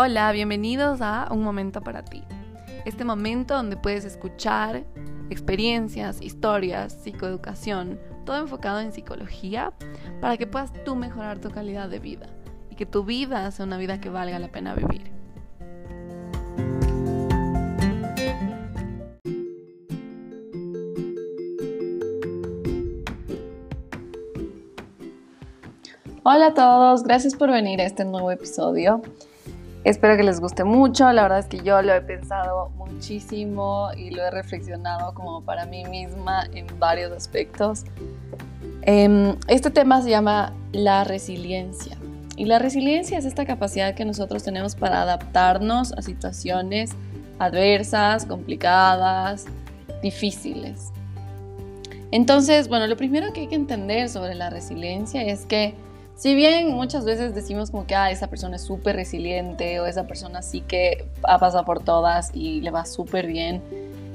Hola, bienvenidos a Un Momento para ti. Este momento donde puedes escuchar experiencias, historias, psicoeducación, todo enfocado en psicología para que puedas tú mejorar tu calidad de vida y que tu vida sea una vida que valga la pena vivir. Hola a todos, gracias por venir a este nuevo episodio. Espero que les guste mucho. La verdad es que yo lo he pensado muchísimo y lo he reflexionado como para mí misma en varios aspectos. Em, este tema se llama la resiliencia. Y la resiliencia es esta capacidad que nosotros tenemos para adaptarnos a situaciones adversas, complicadas, difíciles. Entonces, bueno, lo primero que hay que entender sobre la resiliencia es que si bien muchas veces decimos como que ah, esa persona es súper resiliente o esa persona sí que ha pasado por todas y le va súper bien,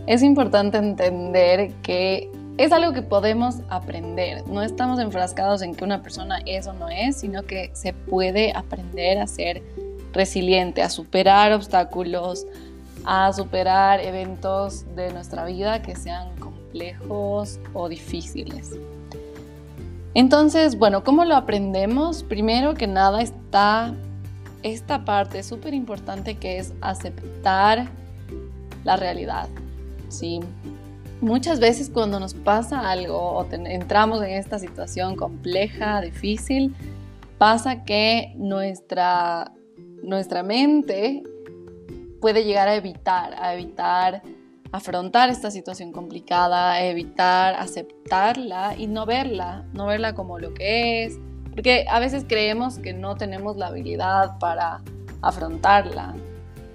es importante entender que es algo que podemos aprender. No estamos enfrascados en que una persona es o no es, sino que se puede aprender a ser resiliente, a superar obstáculos, a superar eventos de nuestra vida que sean complejos o difíciles. Entonces, bueno, ¿cómo lo aprendemos? Primero que nada está esta parte súper importante que es aceptar la realidad, ¿sí? Muchas veces cuando nos pasa algo o entramos en esta situación compleja, difícil, pasa que nuestra, nuestra mente puede llegar a evitar, a evitar afrontar esta situación complicada, evitar aceptarla y no verla, no verla como lo que es, porque a veces creemos que no tenemos la habilidad para afrontarla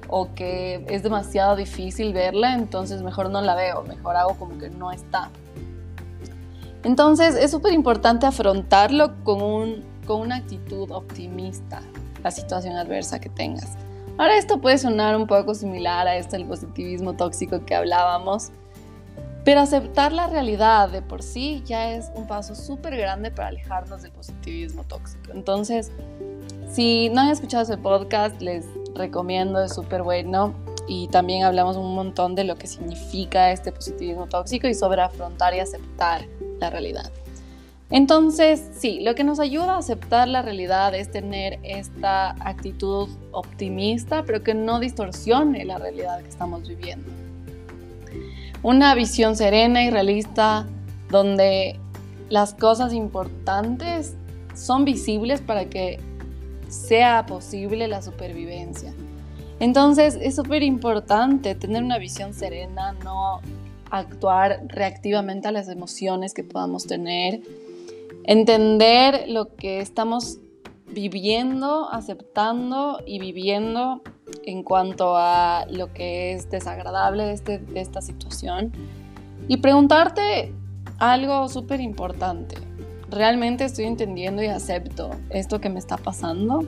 o que es demasiado difícil verla, entonces mejor no la veo, mejor hago como que no está. Entonces es súper importante afrontarlo con, con una actitud optimista, la situación adversa que tengas. Ahora esto puede sonar un poco similar a esto del positivismo tóxico que hablábamos, pero aceptar la realidad de por sí ya es un paso súper grande para alejarnos del positivismo tóxico. Entonces, si no han escuchado ese podcast, les recomiendo, es súper bueno. Y también hablamos un montón de lo que significa este positivismo tóxico y sobre afrontar y aceptar la realidad. Entonces, sí, lo que nos ayuda a aceptar la realidad es tener esta actitud optimista, pero que no distorsione la realidad que estamos viviendo. Una visión serena y realista donde las cosas importantes son visibles para que sea posible la supervivencia. Entonces es súper importante tener una visión serena, no actuar reactivamente a las emociones que podamos tener entender lo que estamos viviendo, aceptando y viviendo en cuanto a lo que es desagradable de, este, de esta situación y preguntarte algo súper importante. ¿Realmente estoy entendiendo y acepto esto que me está pasando?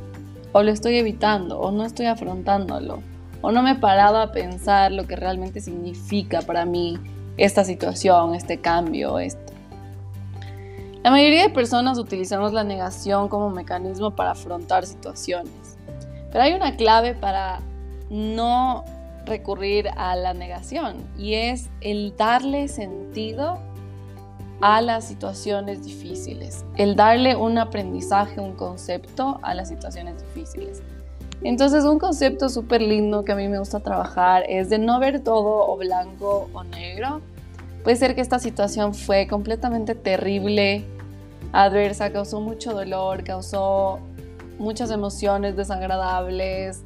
¿O lo estoy evitando? ¿O no estoy afrontándolo? ¿O no me he parado a pensar lo que realmente significa para mí esta situación, este cambio, este la mayoría de personas utilizamos la negación como mecanismo para afrontar situaciones, pero hay una clave para no recurrir a la negación y es el darle sentido a las situaciones difíciles, el darle un aprendizaje, un concepto a las situaciones difíciles. Entonces un concepto súper lindo que a mí me gusta trabajar es de no ver todo o blanco o negro, Puede ser que esta situación fue completamente terrible, adversa, causó mucho dolor, causó muchas emociones desagradables.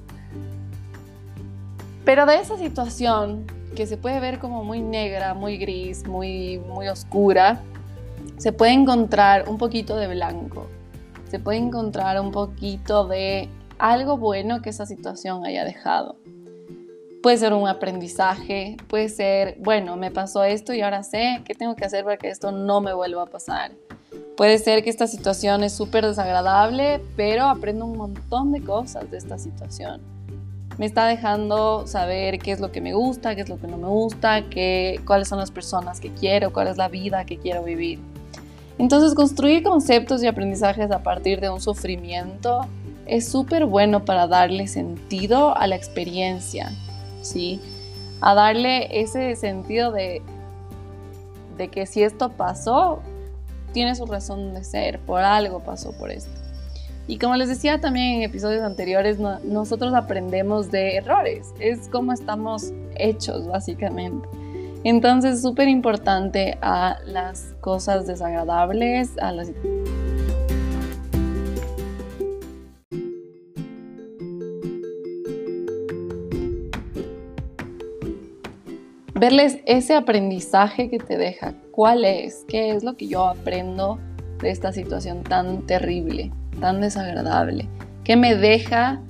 Pero de esa situación que se puede ver como muy negra, muy gris, muy, muy oscura, se puede encontrar un poquito de blanco. Se puede encontrar un poquito de algo bueno que esa situación haya dejado. Puede ser un aprendizaje, puede ser, bueno, me pasó esto y ahora sé qué tengo que hacer para que esto no me vuelva a pasar. Puede ser que esta situación es súper desagradable, pero aprendo un montón de cosas de esta situación. Me está dejando saber qué es lo que me gusta, qué es lo que no me gusta, qué, cuáles son las personas que quiero, cuál es la vida que quiero vivir. Entonces, construir conceptos y aprendizajes a partir de un sufrimiento es súper bueno para darle sentido a la experiencia, ¿sí? A darle ese sentido de, de que si esto pasó, tiene su razón de ser, por algo pasó por esto. Y como les decía también en episodios anteriores, nosotros aprendemos de errores, es como estamos hechos básicamente. Entonces, súper importante a las cosas desagradables, a las... Verles ese aprendizaje que te deja, cuál es, qué es lo que yo aprendo de esta situación tan terrible, tan desagradable, qué me deja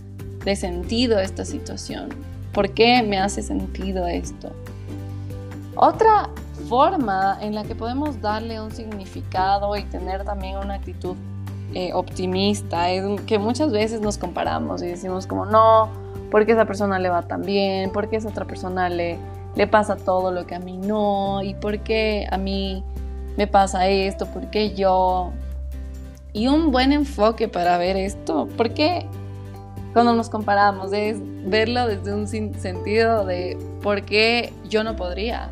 de sentido esta situación, por qué me hace sentido esto. Otra forma en la que podemos darle un significado y tener también una actitud eh, optimista es que muchas veces nos comparamos y decimos como no, porque esa persona le va tan bien, porque esa otra persona le, le pasa todo lo que a mí no, y por qué a mí me pasa esto, por qué yo. Y un buen enfoque para ver esto, porque cuando nos comparamos es verlo desde un sentido de por qué yo no podría,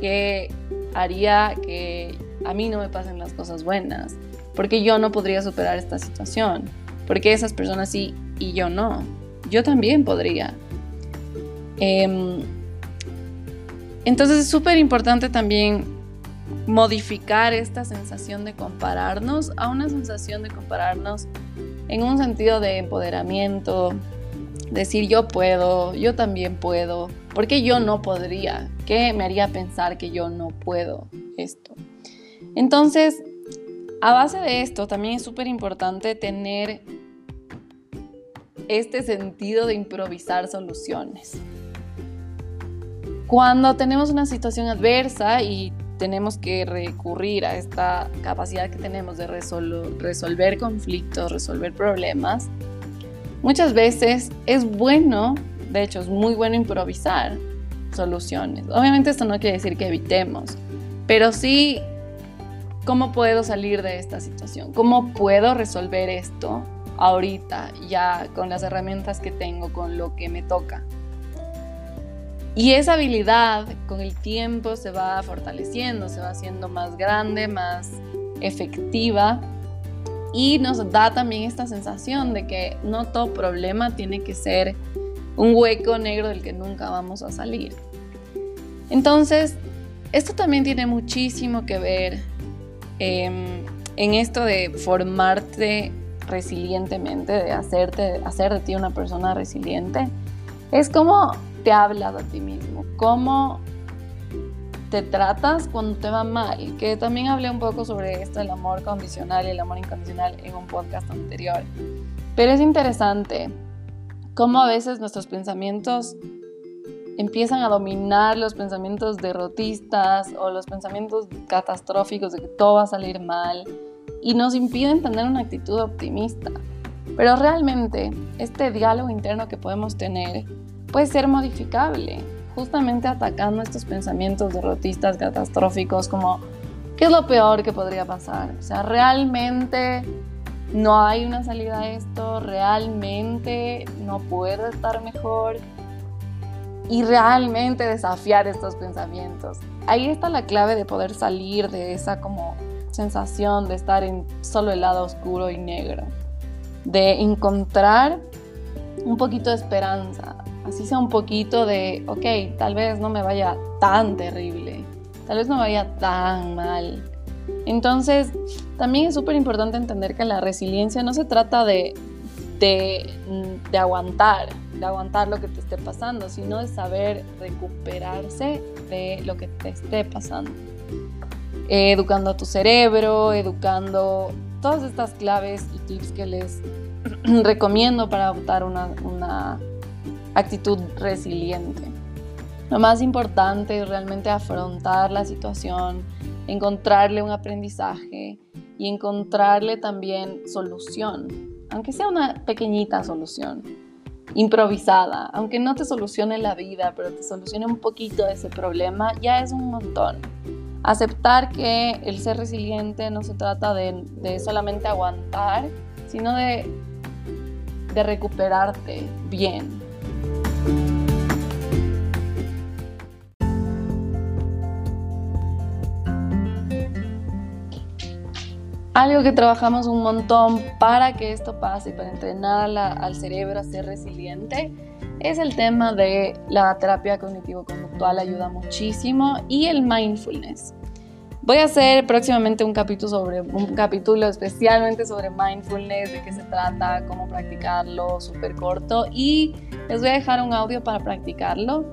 ¿Qué haría que a mí no me pasen las cosas buenas? Porque yo no podría superar esta situación. Porque esas personas sí y yo no. Yo también podría. Em, entonces es súper importante también modificar esta sensación de compararnos a una sensación de compararnos en un sentido de empoderamiento, decir yo puedo, yo también puedo, porque yo no podría, ¿qué me haría pensar que yo no puedo esto? Entonces, a base de esto, también es súper importante tener este sentido de improvisar soluciones. Cuando tenemos una situación adversa y tenemos que recurrir a esta capacidad que tenemos de resolver conflictos, resolver problemas, Muchas veces es bueno, de hecho es muy bueno improvisar soluciones. Obviamente esto no quiere decir que evitemos, pero sí cómo puedo salir de esta situación, cómo puedo resolver esto ahorita, ya con las herramientas que tengo, con lo que me toca. Y esa habilidad con el tiempo se va fortaleciendo, se va haciendo más grande, más efectiva y nos da también esta sensación de que no todo problema tiene que ser un hueco negro del que nunca vamos a salir. Entonces, esto también tiene muchísimo que ver em, en esto de formarte resilientemente, de hacerte, hacer de ti una persona resiliente. Es como te hablas a ti mismo, cómo te tratas cuando te va mal, que también hablé un poco sobre esto, el amor condicional y el amor incondicional en un podcast anterior. Pero es interesante cómo a veces nuestros pensamientos empiezan a dominar los pensamientos derrotistas o los pensamientos catastróficos de que todo va a salir mal y nos impiden tener una actitud optimista. Pero realmente este diálogo interno que podemos tener puede ser modificable justamente atacando estos pensamientos derrotistas, catastróficos, como ¿qué es lo peor que podría pasar? O sea, realmente no hay una salida a esto, realmente no puedo estar mejor y realmente desafiar estos pensamientos. Ahí está la clave de poder salir de esa como sensación de estar en solo el lado oscuro y negro, de encontrar un poquito de esperanza, así sea un poquito de, ok, tal vez no me vaya tan terrible, tal vez no vaya tan mal. Entonces, también es súper importante entender que la resiliencia no se trata de, de, de, aguantar, de aguantar lo que te esté pasando, sino de saber recuperarse de lo que te esté pasando. educando a tu cerebro, educando todas estas claves y tips que les recomiendo para adoptar una actitud resiliente. Lo más importante es realmente afrontar la situación, encontrarle un aprendizaje y encontrarle también solución, aunque sea una pequeñita solución, improvisada, aunque no te solucione la vida, pero te solucione un poquito ese problema, ya es un montón. Aceptar que el ser resiliente no se trata de, solamente aguantar, sino de recuperarte bien. Algo que trabajamos un montón para que esto pase, para entrenar al cerebro a ser resiliente, es el tema de la terapia cognitivo-conductual, ayuda muchísimo, y el mindfulness. Voy a hacer próximamente un capítulo, sobre, un capítulo especialmente sobre mindfulness, de qué se trata, cómo practicarlo, súper corto, y les voy a dejar un audio para practicarlo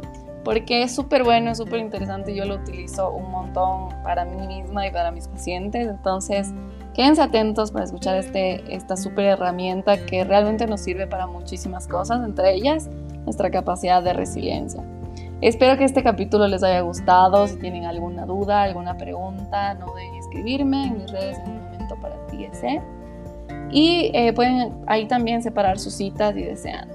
porque es súper bueno, es súper interesante. Yo lo utilizo un montón para mí misma y para mis pacientes. Entonces, quédense atentos para escuchar este, esta súper herramienta que realmente nos sirve para muchísimas cosas, entre ellas nuestra capacidad de resiliencia. Espero que este capítulo les haya gustado. Si tienen alguna duda, alguna pregunta, no deben escribirme en mis redes en un momento para ti. Y eh, pueden ahí también separar sus citas y desean